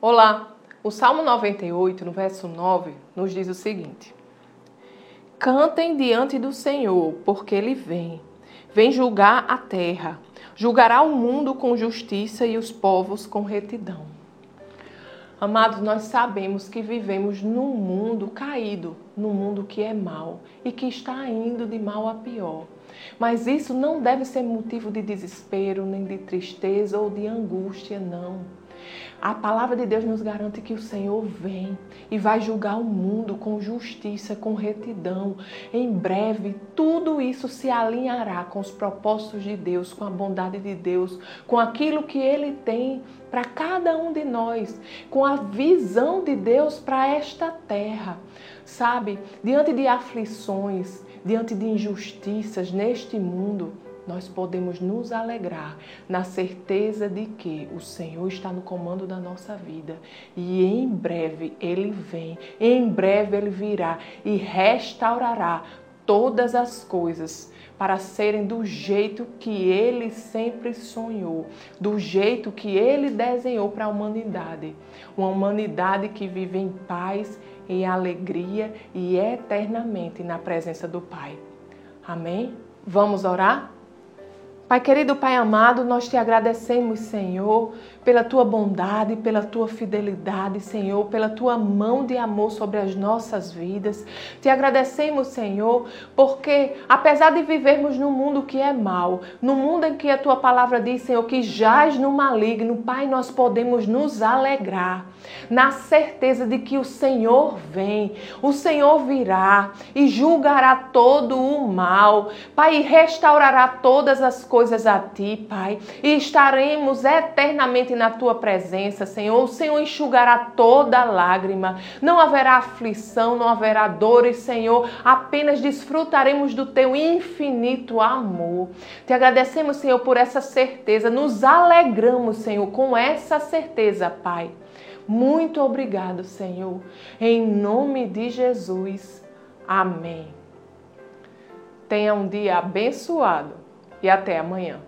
Olá! O Salmo 98, no verso 9, nos diz o seguinte: Cantem diante do Senhor, porque ele vem. Vem julgar a terra. Julgará o mundo com justiça e os povos com retidão. Amados, nós sabemos que vivemos num mundo caído, num mundo que é mal e que está indo de mal a pior. Mas isso não deve ser motivo de desespero, nem de tristeza ou de angústia, não. A palavra de Deus nos garante que o Senhor vem e vai julgar o mundo com justiça, com retidão. Em breve, tudo isso se alinhará com os propósitos de Deus, com a bondade de Deus, com aquilo que Ele tem para cada um de nós, com a visão de Deus para esta terra. Sabe, diante de aflições, diante de injustiças neste mundo, nós podemos nos alegrar na certeza de que o Senhor está no comando da nossa vida e em breve Ele vem, em breve Ele virá e restaurará todas as coisas para serem do jeito que ele sempre sonhou, do jeito que ele desenhou para a humanidade. Uma humanidade que vive em paz, em alegria e eternamente na presença do Pai. Amém? Vamos orar? Pai querido, Pai amado, nós te agradecemos, Senhor, pela tua bondade, pela tua fidelidade, Senhor, pela tua mão de amor sobre as nossas vidas. Te agradecemos, Senhor, porque apesar de vivermos num mundo que é mau, no mundo em que a tua palavra diz, Senhor, que jaz no maligno, Pai, nós podemos nos alegrar na certeza de que o Senhor vem, o Senhor virá e julgará todo o mal, Pai, e restaurará todas as coisas a ti, Pai, e estaremos eternamente na tua presença, Senhor. O Senhor enxugará toda lágrima, não haverá aflição, não haverá dores, Senhor, apenas desfrutaremos do teu infinito amor. Te agradecemos, Senhor, por essa certeza, nos alegramos, Senhor, com essa certeza, Pai. Muito obrigado, Senhor. Em nome de Jesus. Amém. Tenha um dia abençoado e até amanhã.